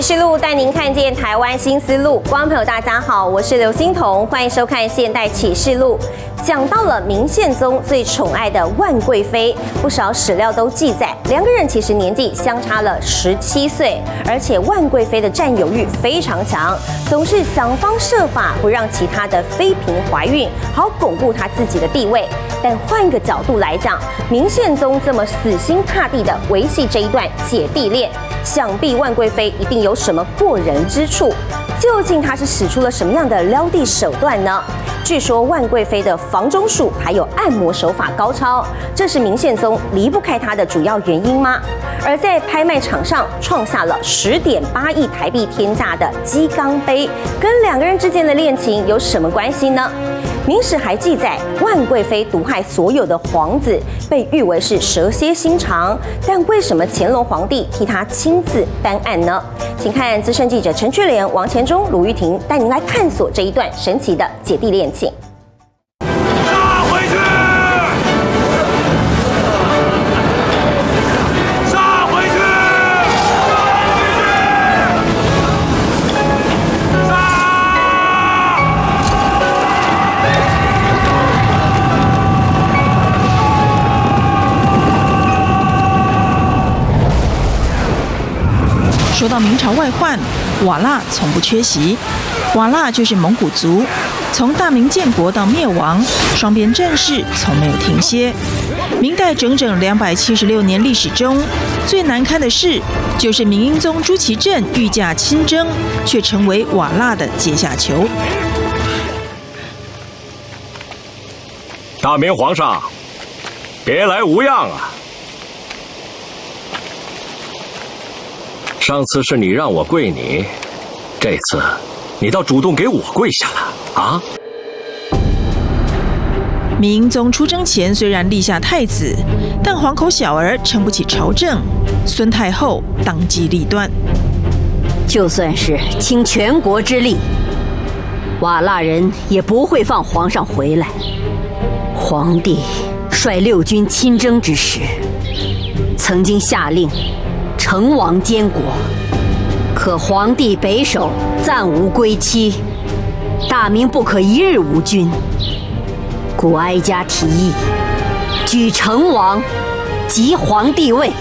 启示录带您看见台湾新思路。观众朋友，大家好，我是刘欣彤，欢迎收看《现代启示录》。讲到了明宪宗最宠爱的万贵妃，不少史料都记载，两个人其实年纪相差了十七岁，而且万贵妃的占有欲非常强，总是想方设法不让其他的妃嫔怀孕，好巩固她自己的地位。但换个角度来讲，明宪宗这么死心塌地的维系这一段姐弟恋。想必万贵妃一定有什么过人之处，究竟他是使出了什么样的撩弟手段呢？据说万贵妃的房中术还有按摩手法高超，这是明宪宗离不开她的主要原因吗？而在拍卖场上创下了十点八亿台币天价的鸡缸杯，跟两个人之间的恋情有什么关系呢？明史还记载，万贵妃毒害所有的皇子，被誉为是蛇蝎心肠。但为什么乾隆皇帝替她亲自担案呢？请看资深记者陈雀莲、王钱忠、鲁玉婷带您来探索这一段神奇的姐弟恋情。说到明朝外患，瓦剌从不缺席。瓦剌就是蒙古族，从大明建国到灭亡，双边战事从没有停歇。明代整整两百七十六年历史中，最难堪的事就是明英宗朱祁镇御驾亲征，却成为瓦剌的阶下囚。大明皇上，别来无恙啊！上次是你让我跪你，这次你倒主动给我跪下了啊！明宗出征前虽然立下太子，但黄口小儿撑不起朝政，孙太后当机立断，就算是倾全国之力，瓦剌人也不会放皇上回来。皇帝率六军亲征之时，曾经下令。成王监国，可皇帝北守，暂无归期，大明不可一日无君，故哀家提议，举成王，即皇帝位。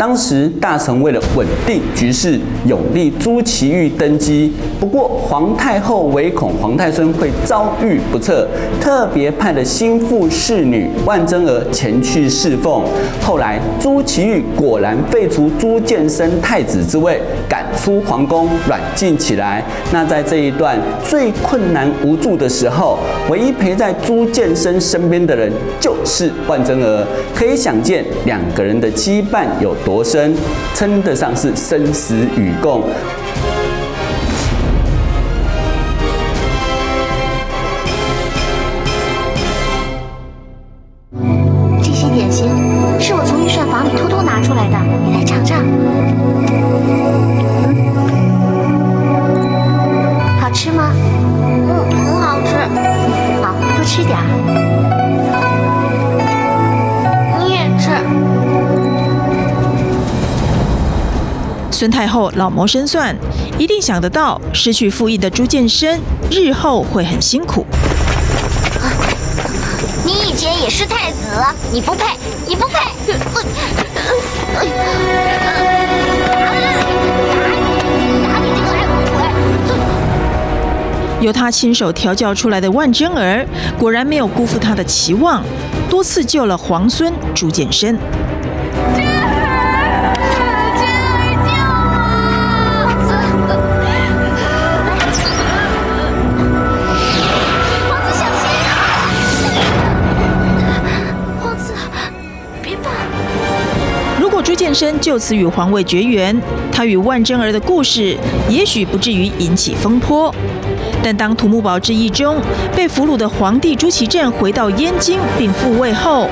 当时大臣为了稳定局势，拥立朱祁钰登基。不过皇太后唯恐皇太孙会遭遇不测，特别派了心腹侍女万贞儿前去侍奉。后来朱祁钰果然废除朱见深太子之位，赶出皇宫，软禁起来。那在这一段最困难无助的时候，唯一陪在朱见深身边的人就是万贞儿。可以想见两个人的羁绊有多。活生称得上是生死与共。老谋深算，一定想得到失去父义的朱见深日后会很辛苦。你以前也是太子，你不配，你不配！由他亲手调教出来的万贞儿，果然没有辜负他的期望，多次救了皇孙朱见深。朱见深就此与皇位绝缘，他与万贞儿的故事也许不至于引起风波。但当土木堡之役中被俘虏的皇帝朱祁镇回到燕京并复位后，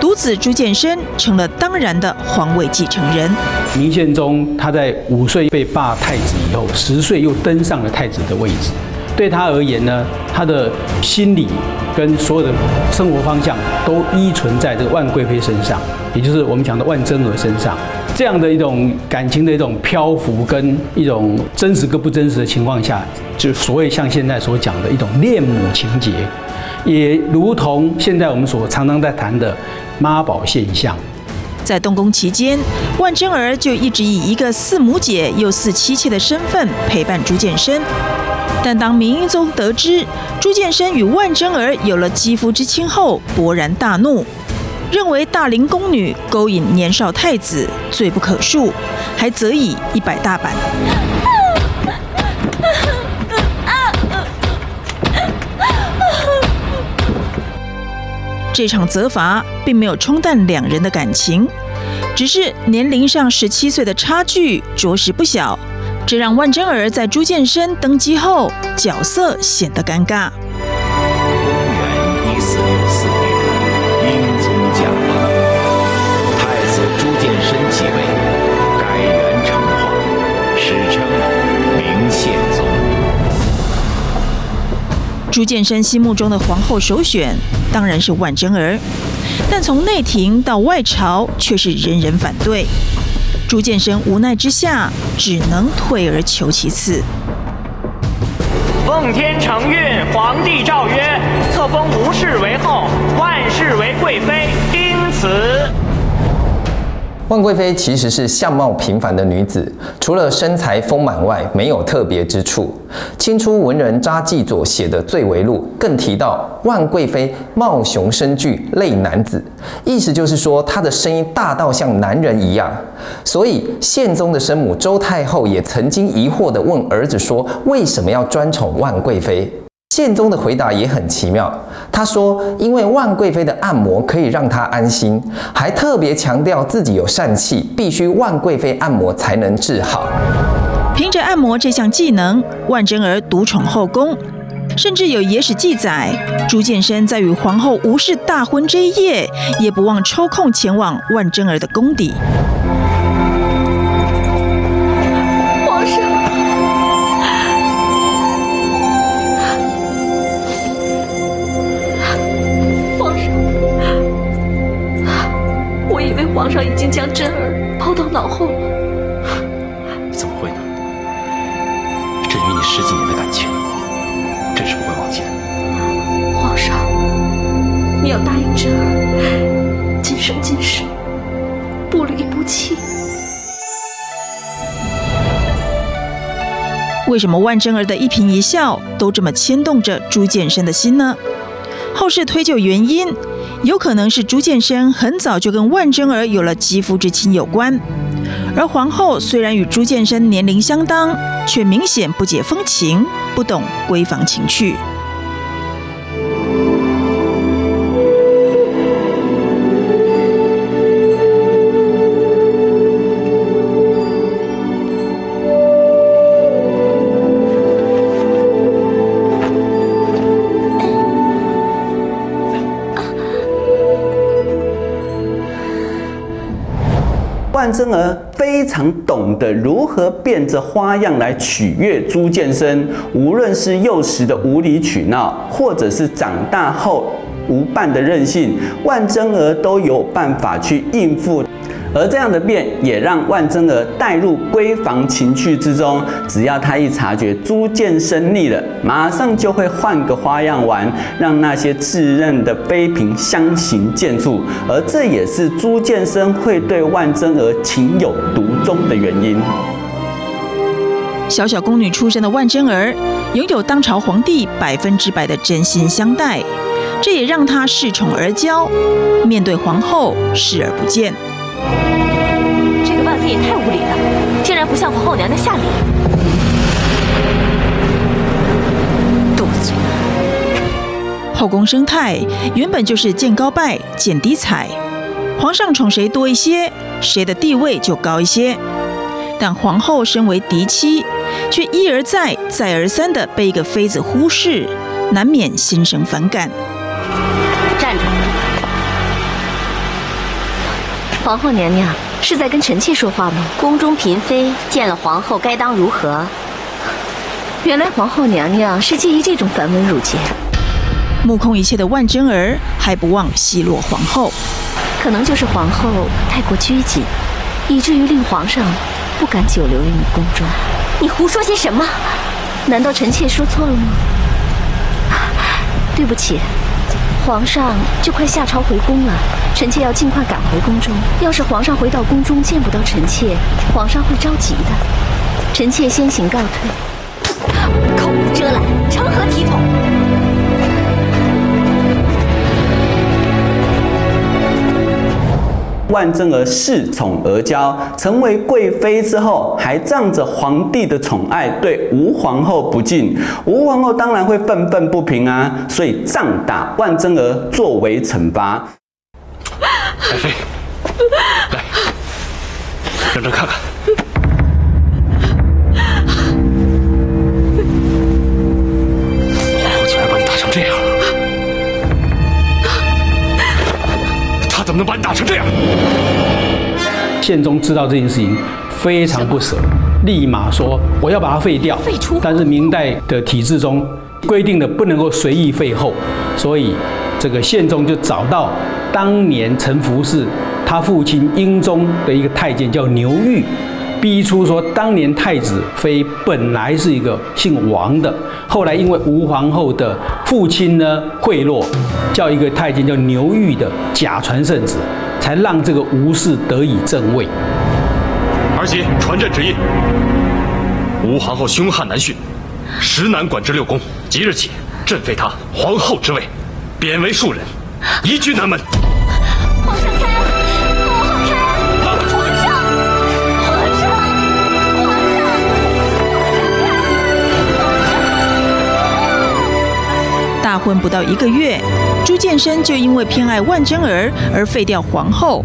独子朱见深成了当然的皇位继承人。明宪宗他在五岁被罢太子以后，十岁又登上了太子的位置。对他而言呢，他的心理跟所有的生活方向都依存在这个万贵妃身上。也就是我们讲的万贞儿身上，这样的一种感情的一种漂浮跟一种真实跟不真实的情况下，就所谓像现在所讲的一种恋母情结，也如同现在我们所常常在谈的妈宝现象。在动工期间，万贞儿就一直以一个似母姐又似妻妾的身份陪伴朱见深。但当明英宗得知朱见深与万贞儿有了肌肤之亲后，勃然大怒，认为大龄宫女勾引年少太子，罪不可恕，还责以一百大板。这场责罚并没有冲淡两人的感情，只是年龄上十七岁的差距着实不小，这让万贞儿在朱见深登基后角色显得尴尬公元一四六四年英宗驾崩太子。朱见深心目中的皇后首选当然是万贞儿，但从内廷到外朝却是人人反对。朱见深无奈之下，只能退而求其次。奉天承运，皇帝诏曰：册封吴氏为后，万氏为贵妃，丁此。万贵妃其实是相貌平凡的女子，除了身材丰满外，没有特别之处。清初文人查继佐写的《醉为录》更提到万贵妃貌雄声巨，类男子，意思就是说她的声音大到像男人一样。所以宪宗的生母周太后也曾经疑惑地问儿子说：“为什么要专宠万贵妃？”宪宗的回答也很奇妙，他说：“因为万贵妃的按摩可以让他安心，还特别强调自己有疝气，必须万贵妃按摩才能治好。”凭着按摩这项技能，万贞儿独宠后宫，甚至有野史记载，朱见深在与皇后吴氏大婚这一夜，也不忘抽空前往万贞儿的宫邸。为什么万贞儿的一颦一笑都这么牵动着朱见深的心呢？后世推究原因。有可能是朱见深很早就跟万贞儿有了肌肤之亲有关，而皇后虽然与朱见深年龄相当，却明显不解风情，不懂闺房情趣。真儿非常懂得如何变着花样来取悦朱见深，无论是幼时的无理取闹，或者是长大后无伴的任性，万真儿都有办法去应付。而这样的变也让万贞儿带入闺房情趣之中。只要她一察觉朱见深腻了，马上就会换个花样玩，让那些自认的妃嫔相形见绌。而这也是朱见深会对万贞儿情有独钟的原因。小小宫女出身的万贞儿，拥有当朝皇帝百分之百的真心相待，这也让她恃宠而骄，面对皇后视而不见。也太无礼了，竟然不向皇后娘娘下礼。多嘴。后宫生态原本就是见高拜，见低踩，皇上宠谁多一些，谁的地位就高一些。但皇后身为嫡妻，却一而再、再而三的被一个妃子忽视，难免心生反感。站住皇后娘娘是在跟臣妾说话吗？宫中嫔妃见了皇后，该当如何？原来皇后娘娘是介意这种繁文缛节。目空一切的万贞儿还不忘奚落皇后，可能就是皇后太过拘谨，以至于令皇上不敢久留于你宫中。你胡说些什么？难道臣妾说错了吗？对不起，皇上就快下朝回宫了，臣妾要尽快赶回宫中。要是皇上回到宫中见不到臣妾，皇上会着急的。臣妾先行告退。口无遮拦，成何体统？万贞儿恃宠而骄，成为贵妃之后，还仗着皇帝的宠爱，对吴皇后不敬。吴皇后当然会愤愤不平啊，所以杖打万贞儿作为惩罚。爱妃，来，让朕看看，皇后竟然把你打成这样，么能把你打成这样？宪宗知道这件事情，非常不舍，立马说我要把它废掉。废除。但是明代的体制中规定的不能够随意废后，所以这个宪宗就找到当年陈福是他父亲英宗的一个太监叫牛玉，逼出说当年太子妃本来是一个姓王的，后来因为吴皇后的父亲呢贿赂，叫一个太监叫牛玉的假传圣旨。才让这个吴氏得以正位。儿媳传朕旨意，吴皇后凶悍难驯，实难管制六宫。即日起，朕废她皇后之位，贬为庶人，移居南门。婚不到一个月。朱见深就因为偏爱万贞儿而废掉皇后，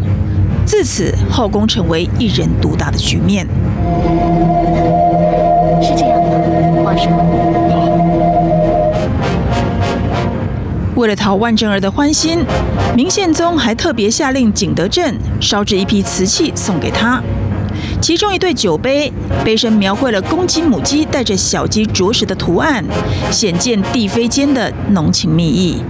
自此后宫成为一人独大的局面。是这样吗，皇上？为了讨万贞儿的欢心，明宪宗还特别下令景德镇烧制一批瓷器送给她，其中一对酒杯，杯身描绘了公鸡、母鸡带着小鸡啄食的图案，显见帝妃间的浓情蜜意。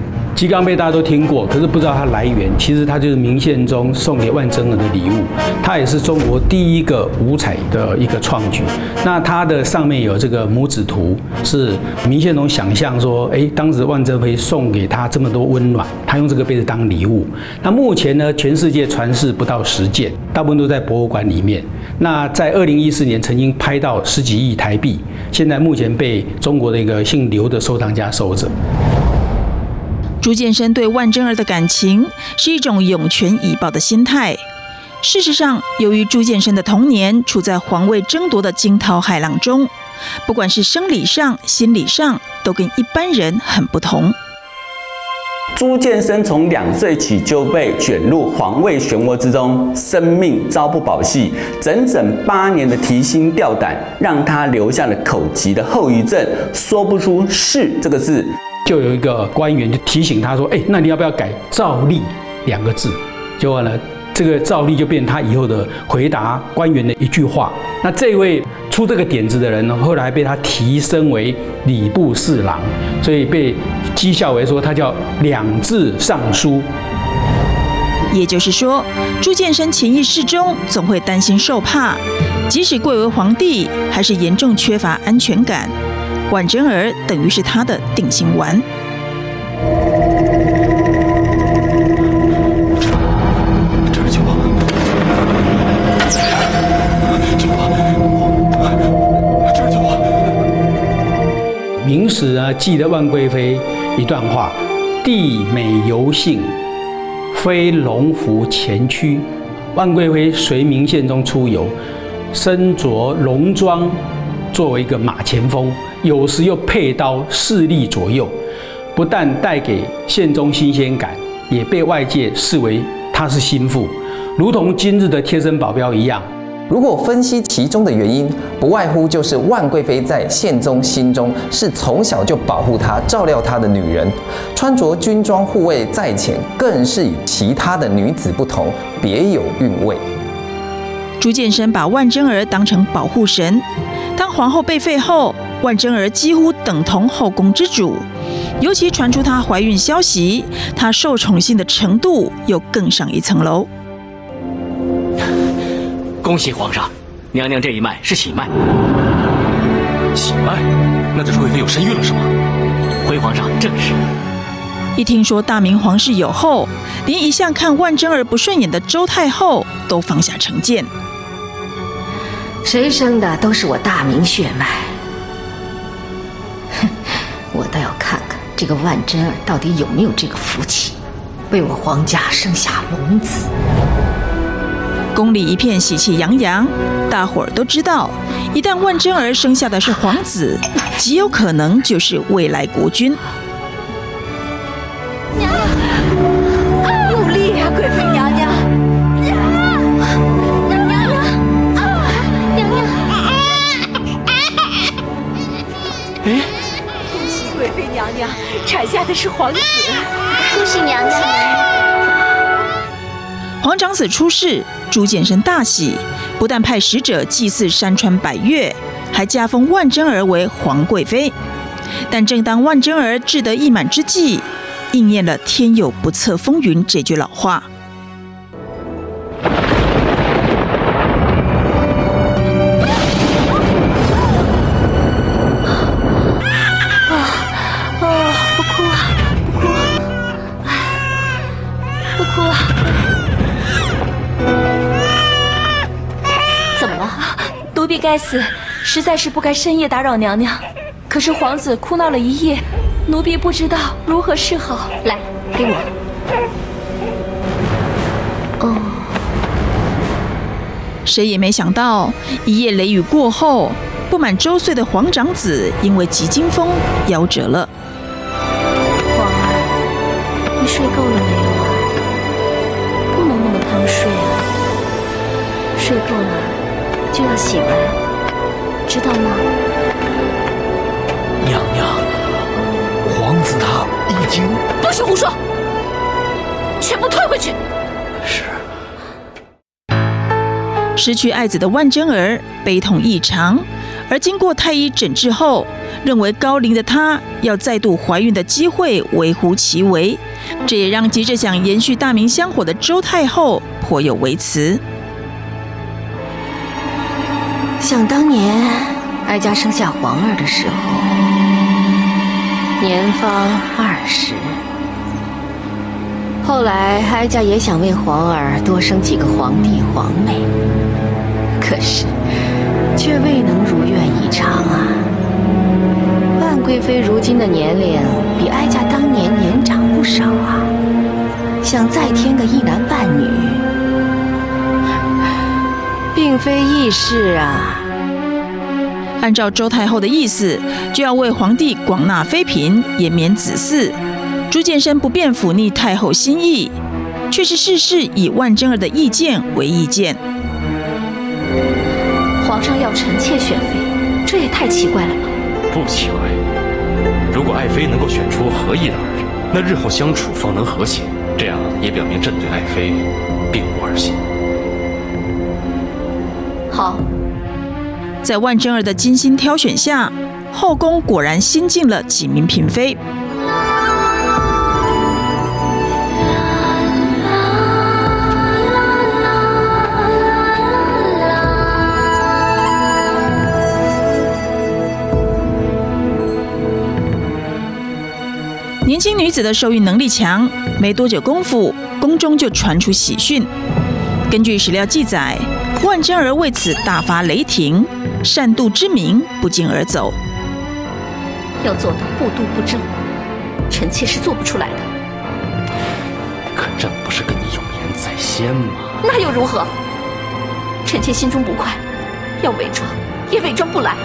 鸡缸杯大家都听过，可是不知道它来源。其实它就是明宪宗送给万贞儿的礼物，它也是中国第一个五彩的一个创举。那它的上面有这个拇指图，是明宪宗想象说，哎，当时万贞妃送给他这么多温暖，他用这个杯子当礼物。那目前呢，全世界传世不到十件，大部分都在博物馆里面。那在二零一四年曾经拍到十几亿台币，现在目前被中国的一个姓刘的收藏家收着。朱见深对万贞儿的感情是一种涌泉以报的心态。事实上，由于朱见深的童年处在皇位争夺的惊涛骇浪中，不管是生理上、心理上，都跟一般人很不同。朱见深从两岁起就被卷入皇位漩涡之中，生命朝不保夕，整整八年的提心吊胆，让他留下了口疾的后遗症，说不出“是”这个字。就有一个官员就提醒他说：“哎，那你要不要改‘照例’两个字？”结果呢，这个“照例”就变成他以后的回答官员的一句话。那这位出这个点子的人呢，后来被他提升为礼部侍郎，所以被讥笑为说他叫“两字尚书”。也就是说，朱见深潜意识中总会担心受怕，即使贵为皇帝，还是严重缺乏安全感。万贞儿等于是他的定心丸。这是酒，酒，这是酒。明史呢记得万贵妃一段话：帝美游幸，非龙服前驱。万贵妃随明宪宗出游，身着龙装，作为一个马前锋。有时又佩刀侍立左右，不但带给宪宗新鲜感，也被外界视为他是心腹，如同今日的贴身保镖一样。如果分析其中的原因，不外乎就是万贵妃在宪宗心中是从小就保护他、照料他的女人，穿着军装护卫在前，更是与其他的女子不同，别有韵味。朱见深把万贞儿当成保护神，当皇后被废后。万贞儿几乎等同后宫之主，尤其传出她怀孕消息，她受宠幸的程度又更上一层楼。恭喜皇上，娘娘这一脉是喜脉。喜脉？那就是贵妃有身孕了是吗？回皇上，正是。一听说大明皇室有后，连一向看万贞儿不顺眼的周太后都放下成见。谁生的都是我大明血脉，这个万贞儿到底有没有这个福气，为我皇家生下龙子。宫里一片喜气洋洋，大伙儿都知道，一旦万贞儿生下的是皇子，极有可能就是未来国君。产下的是皇子，恭喜娘娘！皇长子出世。朱见深大喜，不但派使者祭祀山川百越，还加封万贞儿为皇贵妃。但正当万贞儿志得意满之际，应验了“天有不测风云”这句老话。该死，实在是不该深夜打扰娘娘。可是皇子哭闹了一夜，奴婢不知道如何是好。来，给我。哦。谁也没想到，一夜雷雨过后，不满周岁的皇长子因为急惊风夭折了。皇儿，你睡够了没有啊？不能那么贪睡啊！睡够了。就要醒来，知道吗？娘娘，皇子他已经……不许胡说，全部退回去。是。失去爱子的万贞儿悲痛异常，而经过太医诊治后，认为高龄的她要再度怀孕的机会微乎其微，这也让急着想延续大明香火的周太后颇有微词。想当年，哀家生下皇儿的时候，年方二十。后来，哀家也想为皇儿多生几个皇弟皇妹，可是却未能如愿以偿啊。万贵妃如今的年龄比哀家当年年长不少啊，想再添个一男半女。并非易事啊！按照周太后的意思，就要为皇帝广纳妃嫔，延绵子嗣。朱见深不便忤逆太后心意，却是事事以万贞儿的意见为意见。皇上要臣妾选妃，这也太奇怪了吧？不奇怪。如果爱妃能够选出合意的儿，那日后相处方能和谐。这样也表明朕对爱妃并无二心。好，在万贞儿的精心挑选下，后宫果然新进了几名嫔妃。年轻女子的受孕能力强，没多久功夫，宫中就传出喜讯。根据史料记载。万贞儿为此大发雷霆，善妒之名不胫而走。要做到不妒不争，臣妾是做不出来的。可朕不是跟你有言在先吗？那又如何？臣妾心中不快，要伪装也伪装不来。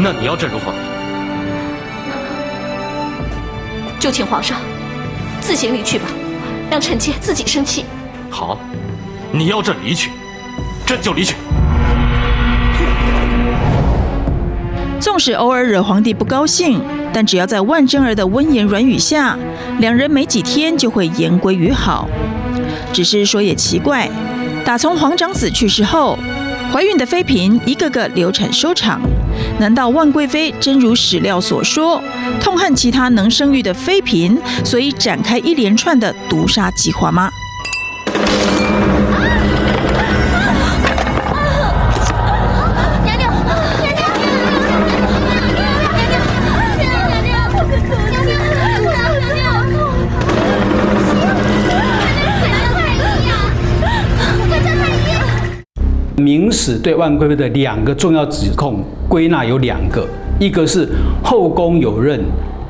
那你要朕如何？就请皇上自行离去吧，让臣妾自己生气。好，你要朕离去。朕就离去。纵使偶尔惹皇帝不高兴，但只要在万贞儿的温言软语下，两人没几天就会言归于好。只是说也奇怪，打从皇长子去世后，怀孕的妃嫔一个个流产收场。难道万贵妃真如史料所说，痛恨其他能生育的妃嫔，所以展开一连串的毒杀计划吗？《明史》对万贵妃的两个重要指控归纳有两个，一个是后宫有任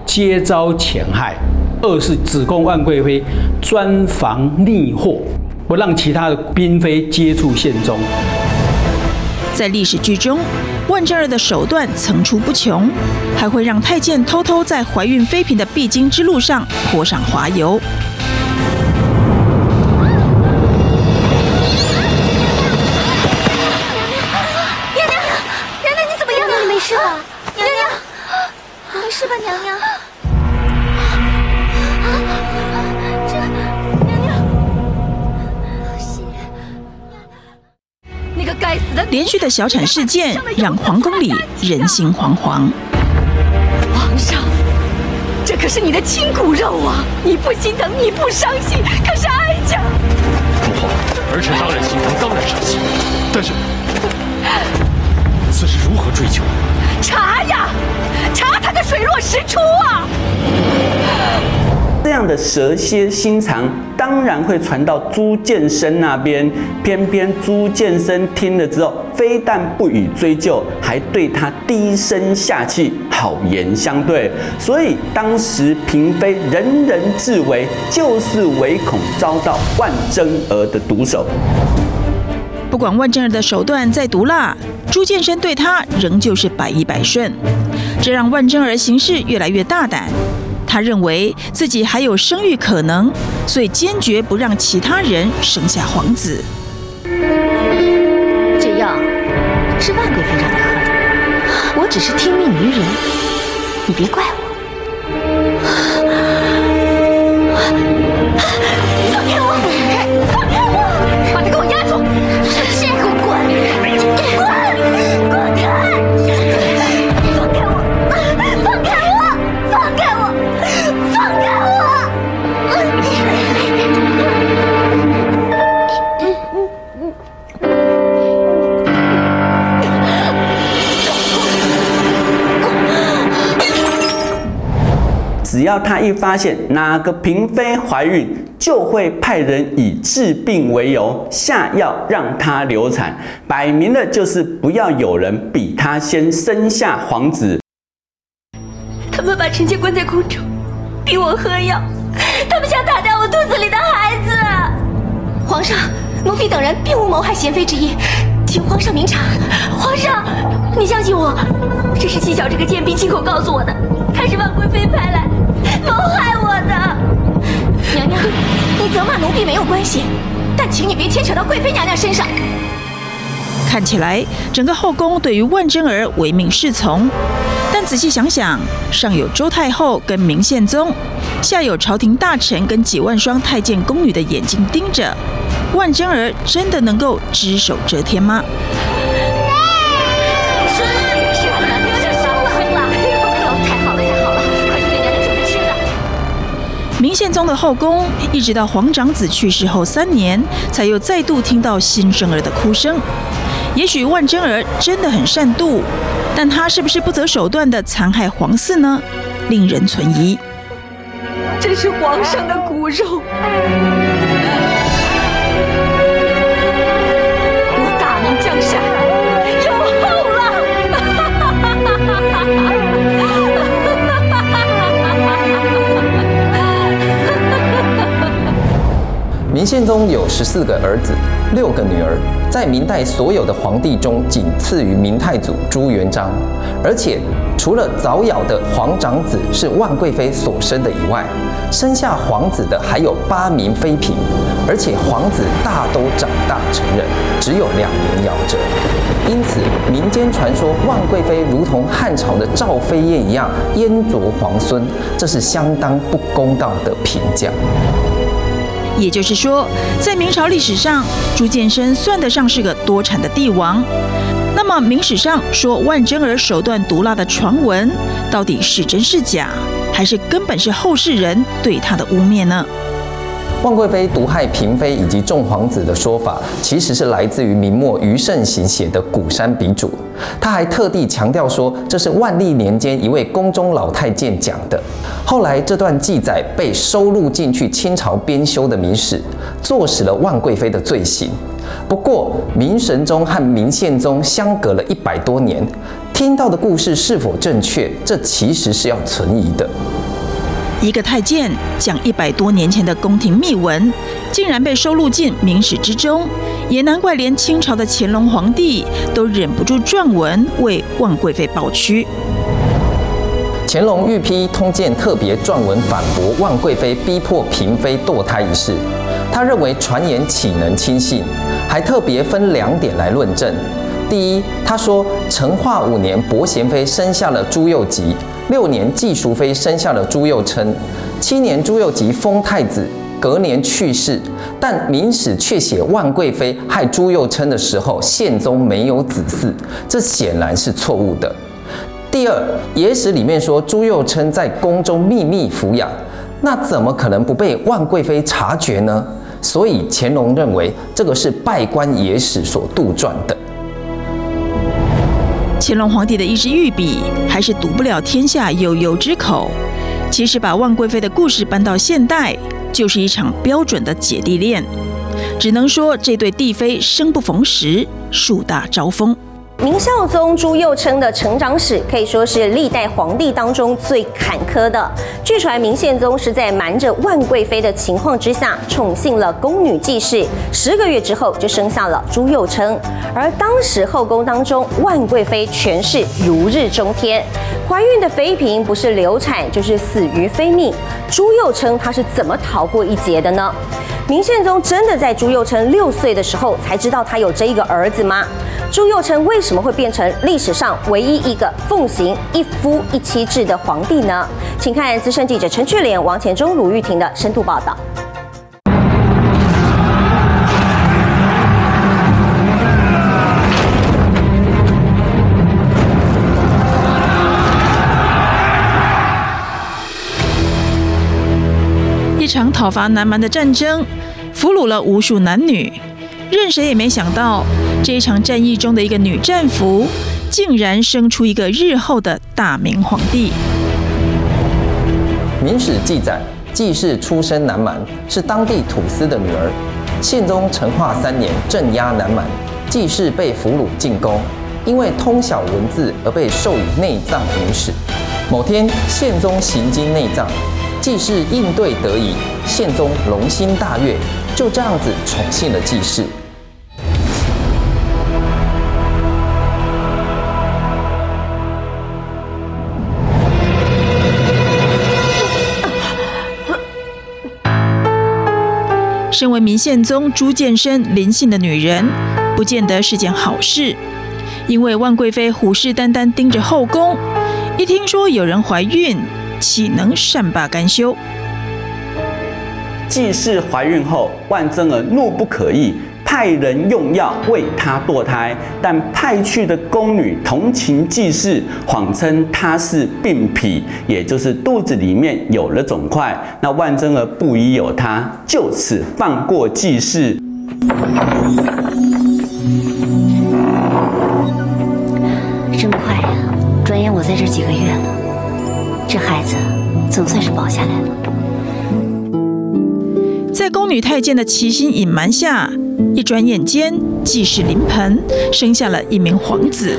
皆遭潜害，二是指控万贵妃专防逆祸，不让其他的嫔妃接触献宗。在历史剧中，万贞儿的手段层出不穷，还会让太监偷偷在怀孕妃嫔的必经之路上泼上滑油。连续的小产事件让皇宫里人心惶惶。皇上，这可是你的亲骨肉啊！你不心疼，你不伤心，可是哀家。母后，儿臣当然心疼，当然伤心，但是此事如何追究？查呀，查他个水落石出啊！这样的蛇蝎心肠，当然会传到朱建深那边。偏偏朱建深听了之后，非但不予追究，还对他低声下气，好言相对。所以当时嫔妃人人自危，就是唯恐遭到万贞儿的毒手。不管万贞儿的手段再毒辣，朱建深对他仍旧是百依百顺，这让万贞儿行事越来越大胆。他认为自己还有生育可能，所以坚决不让其他人生下皇子。这药是万贵妃让你喝的，我只是听命于人，你别怪我。他一发现哪个嫔妃怀孕，就会派人以治病为由下药让她流产，摆明了就是不要有人比他先生下皇子。他们把臣妾关在宫中，逼我喝药，他们想打掉我肚子里的孩子。皇上，奴婢等人并无谋害贤妃之意，请皇上明察。皇上，你相信我，这是七小这个贱婢亲口告诉我的，他是万贵妃派来。谋 害我的娘娘，你责骂奴婢没有关系，但请你别牵扯到贵妃娘娘身上。看起来整个后宫对于万贞儿唯命是从，但仔细想想，上有周太后跟明宪宗，下有朝廷大臣跟几万双太监宫女的眼睛盯着，万贞儿真的能够只手遮天吗？宪宗的后宫，一直到皇长子去世后三年，才又再度听到新生儿的哭声。也许万贞儿真的很善妒，但她是不是不择手段的残害皇嗣呢？令人存疑。这是皇上的骨肉。宪宗有十四个儿子，六个女儿，在明代所有的皇帝中仅次于明太祖朱元璋。而且，除了早夭的皇长子是万贵妃所生的以外，生下皇子的还有八名妃嫔，而且皇子大都长大成人，只有两名夭折。因此，民间传说万贵妃如同汉朝的赵飞燕一样阉夺皇孙，这是相当不公道的评价。也就是说，在明朝历史上，朱见深算得上是个多产的帝王。那么，明史上说万贞儿手段毒辣的传闻，到底是真是假，还是根本是后世人对他的污蔑呢？万贵妃毒害嫔妃以及众皇子的说法，其实是来自于明末余慎行写的《古山笔俎》。他还特地强调说，这是万历年间一位宫中老太监讲的。后来这段记载被收录进去清朝编修的《明史》，坐实了万贵妃的罪行。不过，明神宗和明宪宗相隔了一百多年，听到的故事是否正确，这其实是要存疑的。一个太监讲一百多年前的宫廷秘闻，竟然被收录进《明史》之中，也难怪连清朝的乾隆皇帝都忍不住撰文为万贵妃抱屈。乾隆御批通鉴特别撰文反驳万贵妃逼迫嫔妃堕胎一事，他认为传言岂能轻信，还特别分两点来论证。第一，他说成化五年伯贤妃生下了朱佑吉。六年，继淑妃生下了朱佑称；七年，朱佑吉封太子，隔年去世。但《明史》却写万贵妃害朱佑称的时候，宪宗没有子嗣，这显然是错误的。第二，《野史》里面说朱佑称在宫中秘密抚养，那怎么可能不被万贵妃察觉呢？所以乾隆认为这个是稗官《野史》所杜撰的。乾隆皇帝的一支御笔，还是堵不了天下悠悠之口。其实把万贵妃的故事搬到现代，就是一场标准的姐弟恋。只能说这对帝妃生不逢时，树大招风。明孝宗朱佑称的成长史可以说是历代皇帝当中最坎坷的。据传明宪宗是在瞒着万贵妃的情况之下，宠幸了宫女纪氏，十个月之后就生下了朱佑称。而当时后宫当中，万贵妃权势如日中天，怀孕的妃嫔不是流产就是死于非命。朱佑称他是怎么逃过一劫的呢？明宪宗真的在朱佑称六岁的时候才知道他有这一个儿子吗？朱佑称为什么会变成历史上唯一一个奉行一夫一妻制的皇帝呢？请看资深记者陈雀莲、王前忠、卢玉婷的深度报道。一场讨伐南蛮的战争，俘虏了无数男女。任谁也没想到，这一场战役中的一个女战俘，竟然生出一个日后的大明皇帝。《明史》记载，纪氏出身南蛮，是当地土司的女儿。宪宗成化三年镇压南蛮，纪氏被俘虏进宫，因为通晓文字而被授予内藏女史。某天，宪宗行经内藏。纪氏应对得宜，宪宗龙心大悦，就这样子宠幸了纪氏。身为明宪宗朱见深临幸的女人，不见得是件好事，因为万贵妃虎视眈眈盯着后宫，一听说有人怀孕。岂能善罢甘休？既是怀孕后，万贞儿怒不可遏，派人用药为她堕胎。但派去的宫女同情纪氏，谎称她是病痞，也就是肚子里面有了肿块。那万贞儿不疑有他，就此放过纪氏。真快呀！转眼我在这几个月了。这孩子总算是保下来了。在宫女太监的齐心隐瞒下，一转眼间，既是临盆，生下了一名皇子。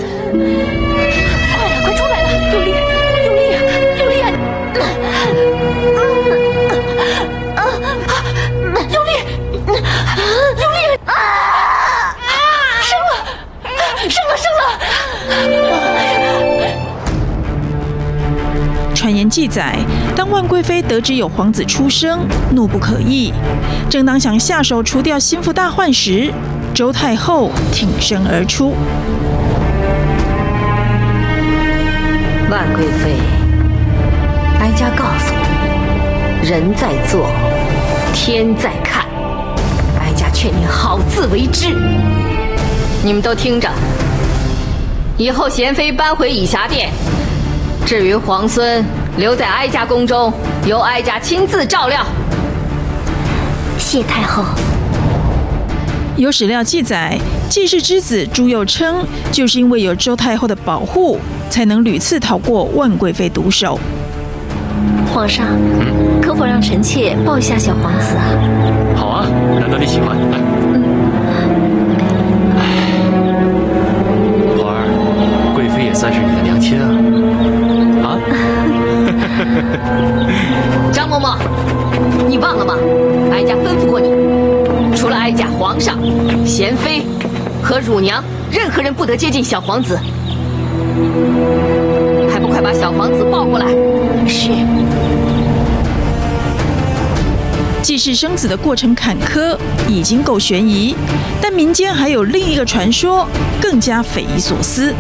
记载，当万贵妃得知有皇子出生，怒不可遏。正当想下手除掉心腹大患时，周太后挺身而出。万贵妃，哀家告诉你，人在做，天在看。哀家劝你好自为之。你们都听着，以后贤妃搬回倚霞殿。至于皇孙留在哀家宫中，由哀家亲自照料。谢太后。有史料记载，季氏之子朱佑称，就是因为有周太后的保护，才能屡次逃过万贵妃毒手。皇上，可否让臣妾抱一下小皇子啊？好啊，难道你喜欢，来。张嬷嬷，你忘了吗？哀家吩咐过你，除了哀家、皇上、贤妃和乳娘，任何人不得接近小皇子。还不快把小皇子抱过来！是。既是生子的过程坎坷已经够悬疑，但民间还有另一个传说更加匪夷所思。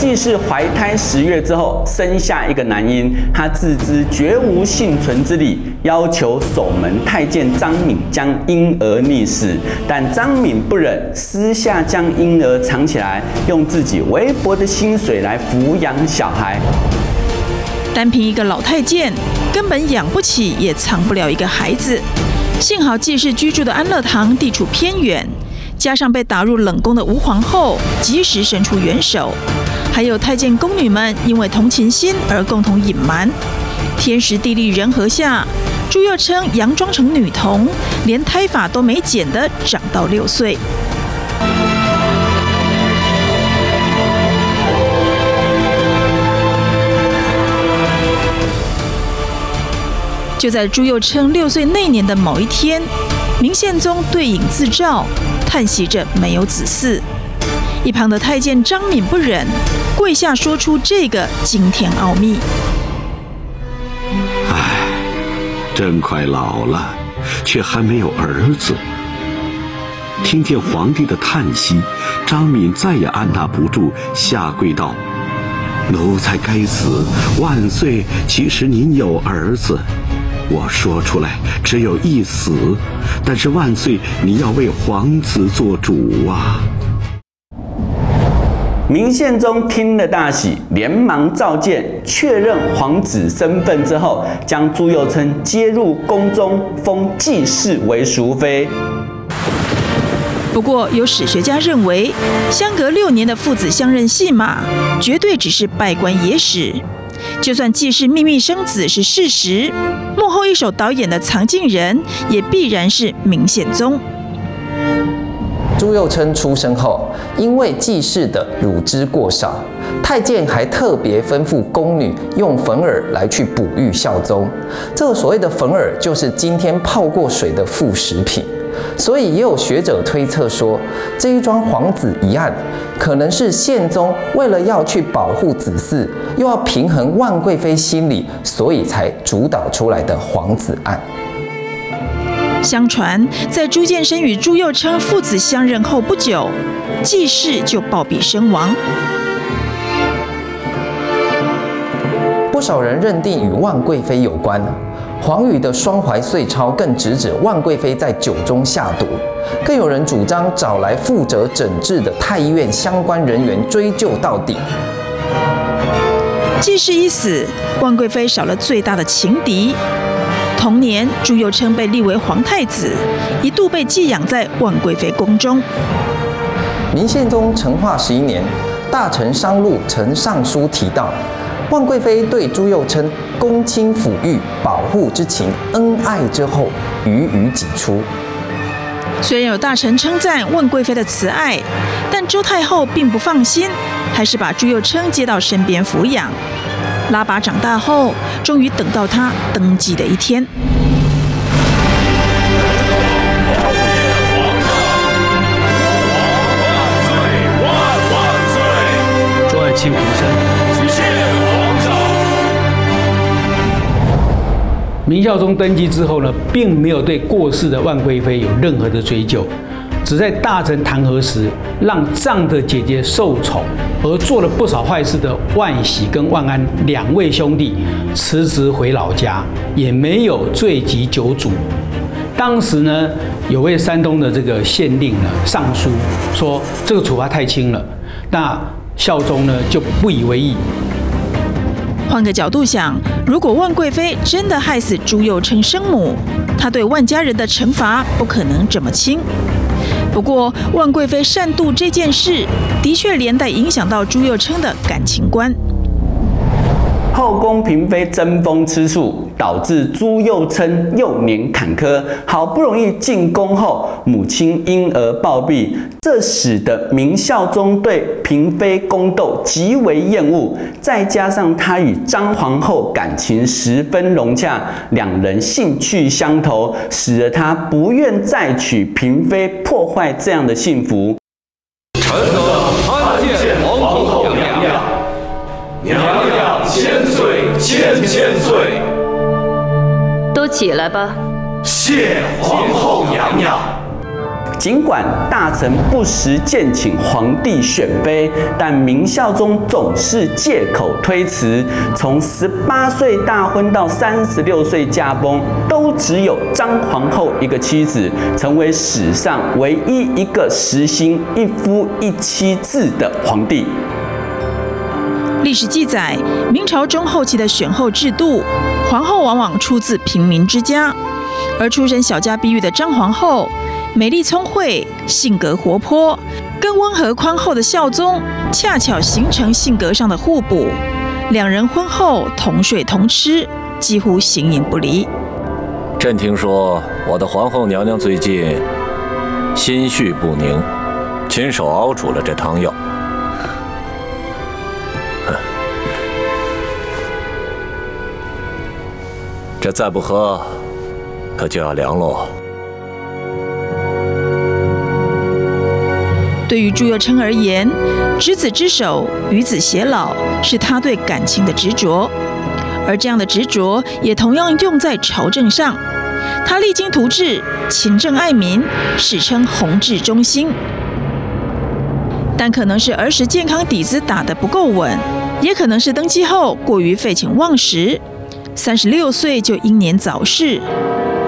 既是怀胎十月之后生下一个男婴，他自知绝无幸存之理，要求守门太监张敏将婴儿溺死，但张敏不忍，私下将婴儿藏起来，用自己微薄的薪水来抚养小孩。单凭一个老太监，根本养不起，也藏不了一个孩子。幸好既是居住的安乐堂地处偏远，加上被打入冷宫的吴皇后及时伸出援手，还有太监宫女们因为同情心而共同隐瞒。天时地利人和下，朱佑称佯装成女童，连胎发都没剪的长到六岁。就在朱佑称六岁那年的某一天，明宪宗对影自照，叹息着没有子嗣。一旁的太监张敏不忍，跪下说出这个惊天奥秘：“唉，朕快老了，却还没有儿子。”听见皇帝的叹息，张敏再也按捺不住，下跪道：“奴才该死，万岁！其实您有儿子。”我说出来只有一死，但是万岁，你要为皇子做主啊！明宪宗听了大喜，连忙召见，确认皇子身份之后，将朱佑称接入宫中，封继室为淑妃。不过，有史学家认为，相隔六年的父子相认戏码，绝对只是稗官野史。就算继室秘密生子是事实，幕后一手导演的藏镜人也必然是明宪宗。朱佑称出生后，因为继室的乳汁过少，太监还特别吩咐宫女用粉耳来去哺育孝宗。这个所谓的粉耳，就是今天泡过水的副食品。所以也有学者推测说，这一桩皇子一案，可能是宪宗为了要去保护子嗣，又要平衡万贵妃心理，所以才主导出来的皇子案。相传，在朱见深与朱佑称父子相认后不久，季氏就暴毙身亡。不少人认定与万贵妃有关。黄宇的双怀碎钞更直指万贵妃在酒中下毒，更有人主张找来负责诊治的太医院相关人员追究到底。季氏一死，万贵妃少了最大的情敌。同年，朱佑称被立为皇太子，一度被寄养在万贵妃宫中。明宪宗成化十一年，大臣商禄曾上书提到。万贵妃对朱佑称恭亲抚育、保护之情、恩爱之后，予以己出。虽然有大臣称赞万贵妃的慈爱，但周太后并不放心，还是把朱佑称接到身边抚养。拉拔长大后，终于等到他登基的一天。万万岁！众爱卿平身。明孝宗登基之后呢，并没有对过世的万贵妃有任何的追究，只在大臣弹劾时，让仗着姐姐受宠而做了不少坏事的万喜跟万安两位兄弟辞职回老家，也没有罪及九族。当时呢，有位山东的这个县令呢上书说，这个处罚太轻了，那孝宗呢就不以为意。换个角度想，如果万贵妃真的害死朱佑称生母，她对万家人的惩罚不可能这么轻。不过，万贵妃擅妒这件事，的确连带影响到朱佑称的感情观。后宫嫔妃争风吃醋，导致朱佑樘幼年坎坷，好不容易进宫后，母亲因而暴毙，这使得明孝宗对嫔妃宫斗极为厌恶，再加上他与张皇后感情十分融洽，两人兴趣相投，使得他不愿再娶嫔妃，破坏这样的幸福。臣等参见皇后娘娘，娘娘千岁千千岁。都起来吧。谢皇后娘娘。尽管大臣不时建请皇帝选妃，但明孝宗总是借口推辞。从十八岁大婚到三十六岁驾崩，都只有张皇后一个妻子，成为史上唯一一个实行一夫一妻制的皇帝。历史记载，明朝中后期的选后制度，皇后往往出自平民之家，而出身小家碧玉的张皇后。美丽聪慧，性格活泼，跟温和宽厚的孝宗恰巧形成性格上的互补。两人婚后同睡同吃，几乎形影不离。朕听说我的皇后娘娘最近心绪不宁，亲手熬煮了这汤药。再不喝，可就要凉喽。对于朱佑樘而言，执子之手，与子偕老，是他对感情的执着。而这样的执着，也同样用在朝政上。他励精图治，勤政爱民，史称弘治中兴。但可能是儿时健康底子打得不够稳，也可能是登基后过于废寝忘食，三十六岁就英年早逝，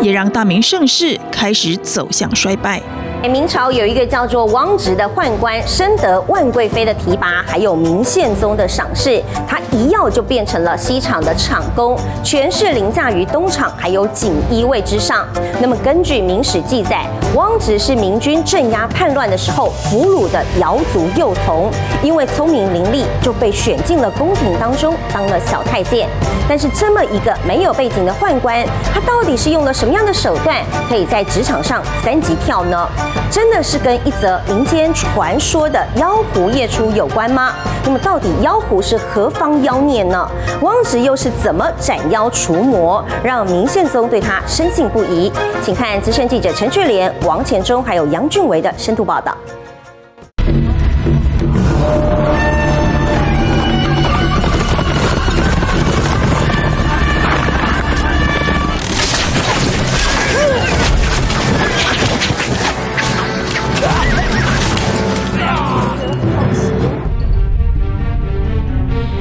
也让大明盛世开始走向衰败。明朝有一个叫做汪直的宦官，深得万贵妃的提拔，还有明宪宗的赏识，他一跃就变成了西厂的厂工，权势凌驾于东厂还有锦衣卫之上。那么根据明史记载，汪直是明军镇压叛乱的时候俘虏的瑶族幼童，因为聪明伶俐，就被选进了宫廷当中当了小太监。但是这么一个没有背景的宦官，他到底是用了什么样的手段，可以在职场上三级跳呢？真的是跟一则民间传说的妖狐夜出有关吗？那么到底妖狐是何方妖孽呢？汪直又是怎么斩妖除魔，让明宪宗对他深信不疑？请看资深记者陈俊莲、王前忠还有杨俊维的深度报道。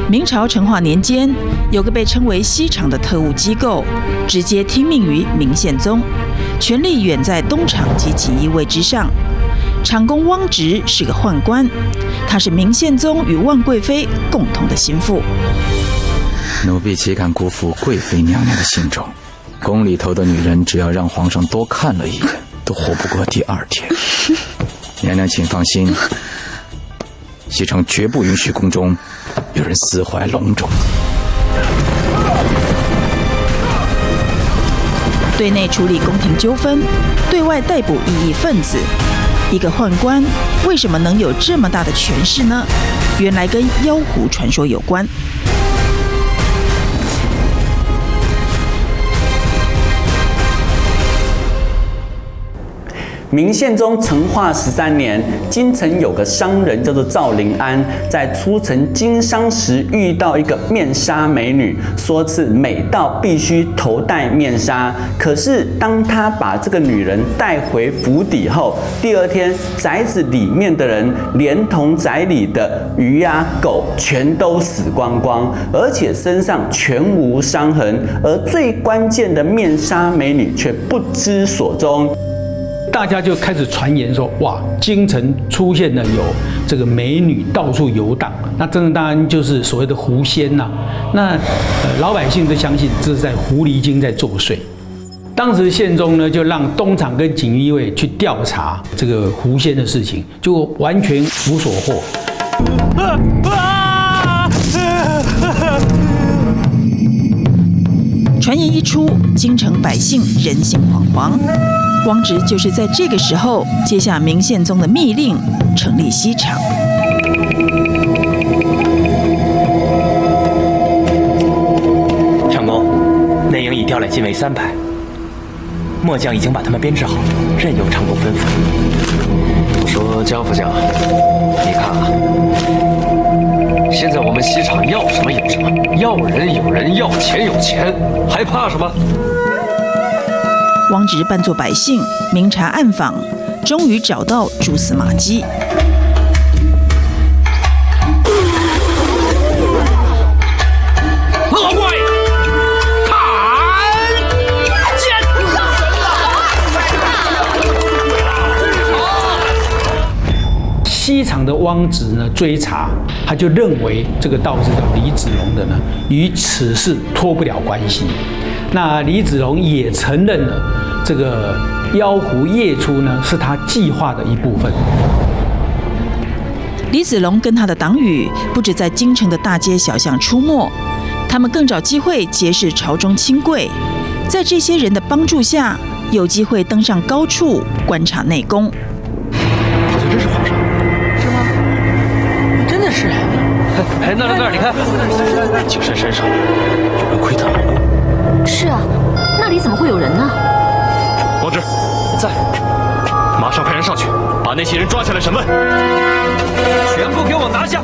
明朝成化年间，有个被称为西厂的特务机构，直接听命于明宪宗，权力远在东厂及锦衣卫之上。厂公汪直是个宦官，他是明宪宗与万贵妃共同的心腹。奴婢岂敢辜负贵妃娘娘的信众？宫里头的女人，只要让皇上多看了一眼，都活不过第二天。娘娘，请放心。西厂绝不允许宫中有人私怀龙种。对内处理宫廷纠纷，对外逮捕异议分子。一个宦官为什么能有这么大的权势呢？原来跟妖狐传说有关。明宪宗成化十三年，京城有个商人叫做赵临安，在出城经商时遇到一个面纱美女，说是美到必须头戴面纱。可是当他把这个女人带回府邸后，第二天宅子里面的人，连同宅里的鱼呀、狗，全都死光光，而且身上全无伤痕，而最关键的面纱美女却不知所踪。大家就开始传言说，哇，京城出现了有这个美女到处游荡，那真的当然就是所谓的狐仙呐。那呃老百姓都相信这是在狐狸精在作祟。当时宪宗呢就让东厂跟锦衣卫去调查这个狐仙的事情，就完全无所获。传言一出，京城百姓人心惶惶。汪直就是在这个时候接下明宪宗的密令，成立西厂。长公，内营已调来禁卫三百，末将已经把他们编制好，任由长公吩咐。我说江副将，你看啊，现在我们西厂要什么有什么，要人有人，要钱有钱，还怕什么？汪直扮作百姓，明察暗访，终于找到蛛丝马迹。西厂的汪直呢，追查，他就认为这个道士叫李子龙的呢，与此事脱不了关系。那李子龙也承认了，这个妖狐夜出呢是他计划的一部分。李子龙跟他的党羽不止在京城的大街小巷出没，他们更找机会结识朝中亲贵，在这些人的帮助下，有机会登上高处观察内宫。哎，那那那，你看，景山山上有人窥探。是啊，那里怎么会有人呢？王直，在，马上派人上去，把那些人抓起来审问，全部给我拿下！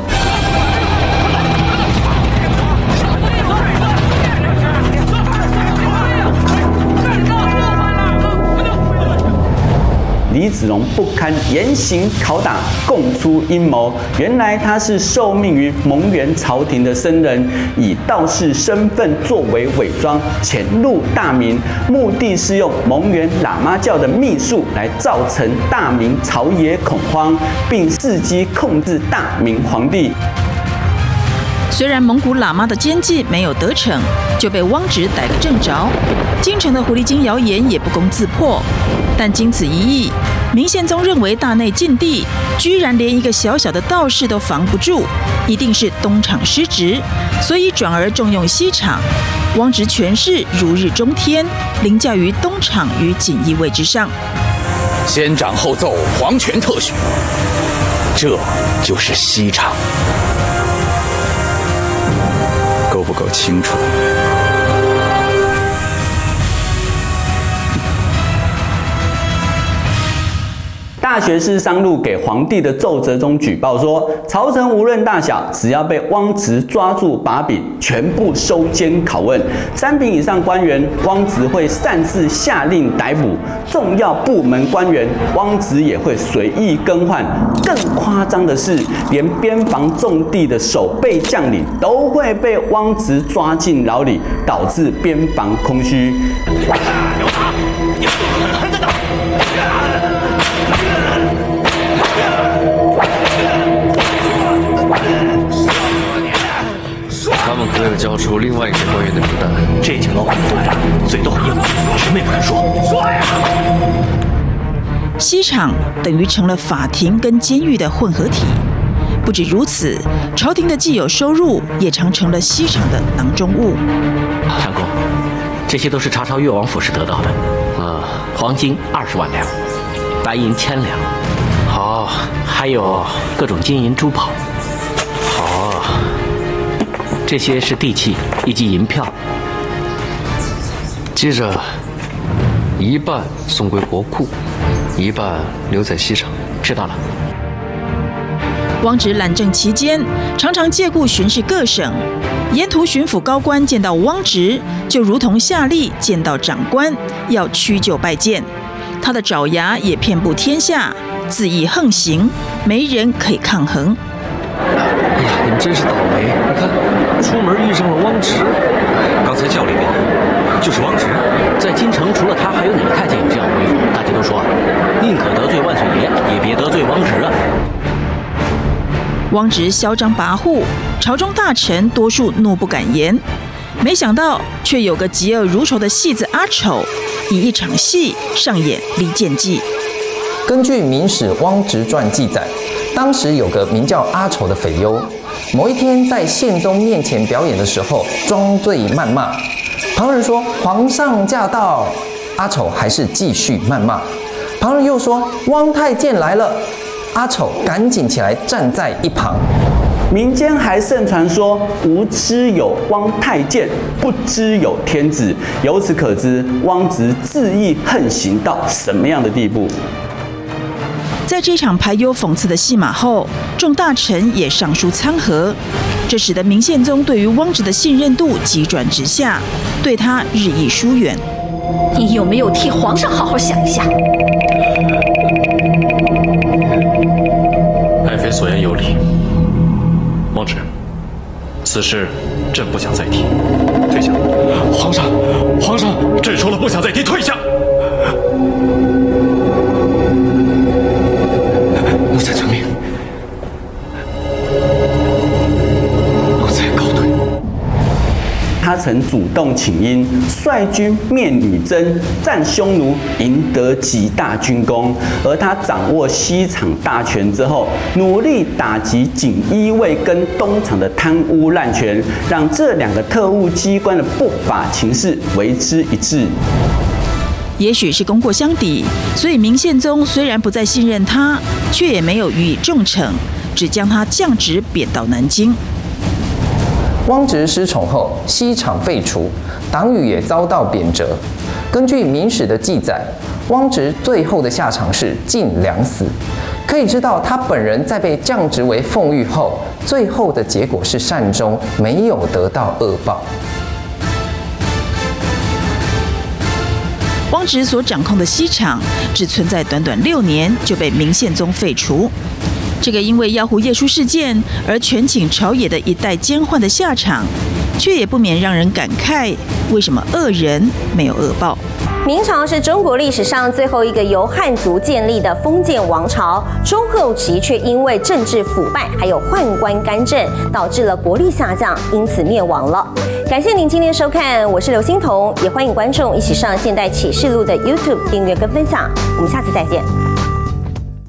李子龙不堪严刑拷打，供出阴谋。原来他是受命于蒙元朝廷的僧人，以道士身份作为伪装，潜入大明，目的是用蒙元喇嘛教的秘术来造成大明朝野恐慌，并伺机控制大明皇帝。虽然蒙古喇嘛的奸计没有得逞，就被汪直逮个正着，京城的狐狸精谣言也不攻自破。但经此一役，明宪宗认为大内禁地居然连一个小小的道士都防不住，一定是东厂失职，所以转而重用西厂。汪直权势如日中天，凌驾于东厂与锦衣卫之上。先斩后奏，皇权特许，这就是西厂。够不够清楚？大学士商路给皇帝的奏折中举报说，朝臣无论大小，只要被汪直抓住把柄，全部收监拷问。三品以上官员，汪直会擅自下令逮捕；重要部门官员，汪直也会随意更换。更夸张的是，连边防重地的守备将领都会被汪直抓进牢里，导致边防空虚。交出另外一些官员的名单？这群老虎疯长，嘴都很硬，什么也不敢说。说呀！西厂等于成了法庭跟监狱的混合体。不止如此，朝廷的既有收入也常成了西厂的囊中物。长公，这些都是查抄越王府时得到的。啊，黄金二十万两，白银千两。好，还有各种金银珠宝。好，这些是地契以及银票。接着，一半送归国库，一半留在西厂。知道了。汪直揽政期间，常常借故巡视各省，沿途巡抚高官见到汪直，就如同夏利见到长官，要屈就拜见。他的爪牙也遍布天下，恣意横行，没人可以抗衡。哎呀，你们真是倒霉！你看，出门遇上了汪直。刚才叫了一遍就是汪直，在京城除了他，还有哪个太监有这样的威风？大家都说，宁可得罪万岁爷，也别得罪汪直啊。汪直嚣张跋扈，朝中大臣多数怒不敢言。没想到，却有个嫉恶如仇的戏子阿丑，以一场戏上演离间计。根据《明史·汪直传》记载，当时有个名叫阿丑的匪优，某一天在宪宗面前表演的时候，装醉谩骂，旁人说皇上驾到，阿丑还是继续谩骂。旁人又说汪太监来了，阿丑赶紧起来站在一旁。民间还盛传说无知有汪太监，不知有天子。由此可知，汪直恣意横行到什么样的地步？在这场排忧讽刺的戏码后，众大臣也上书参劾，这使得明宪宗对于汪直的信任度急转直下，对他日益疏远。你有没有替皇上好好想一下？爱妃所言有理，汪直，此事朕不想再提，退下。皇上，皇上，朕说了不想再提，退下。主动请缨，率军灭女真，战匈奴，赢得极大军功。而他掌握西厂大权之后，努力打击锦衣卫跟东厂的贪污滥权，让这两个特务机关的不法情势为之一治。也许是功过相抵，所以明宪宗虽然不再信任他，却也没有予以重惩，只将他降职贬到南京。汪直失宠后，西厂废除，党羽也遭到贬谪。根据《明史》的记载，汪直最后的下场是进粮死。可以知道，他本人在被降职为奉御后，最后的结果是善终，没有得到恶报。汪直所掌控的西厂只存在短短六年就被明宪宗废除，这个因为药壶夜书事件而权倾朝野的一代奸宦的下场，却也不免让人感慨：为什么恶人没有恶报？明朝是中国历史上最后一个由汉族建立的封建王朝，中后期却因为政治腐败还有宦官干政，导致了国力下降，因此灭亡了。感谢您今天收看，我是刘欣彤，也欢迎观众一起上《现代启示录》的 YouTube 订阅跟分享，我们下次再见。